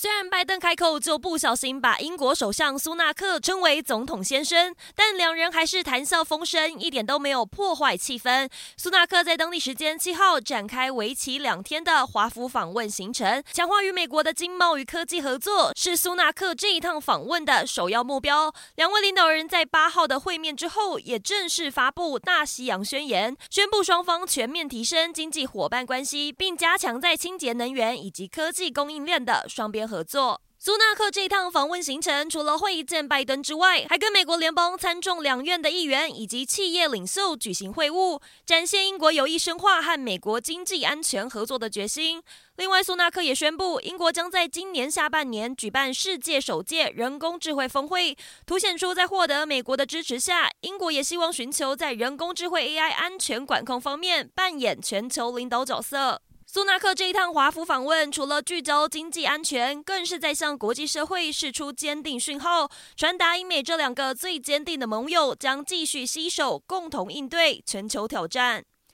虽然拜登开口就不小心把英国首相苏纳克称为“总统先生”，但两人还是谈笑风生，一点都没有破坏气氛。苏纳克在当地时间七号展开为期两天的华府访问行程，强化与美国的经贸与科技合作，是苏纳克这一趟访问的首要目标。两位领导人在八号的会面之后，也正式发布大西洋宣言，宣布双方全面提升经济伙伴关系，并加强在清洁能源以及科技供应链的双边合作。苏纳克这一趟访问行程，除了会见拜登之外，还跟美国联邦参众两院的议员以及企业领袖举行会晤，展现英国有意深化和美国经济安全合作的决心。另外，苏纳克也宣布，英国将在今年下半年举办世界首届人工智慧峰会，凸显出在获得美国的支持下，英国也希望寻求在人工智慧 AI 安全管控方面扮演全球领导角色。苏纳克这一趟华府访问，除了聚焦经济安全，更是在向国际社会释出坚定讯号，传达英美这两个最坚定的盟友将继续携手，共同应对全球挑战。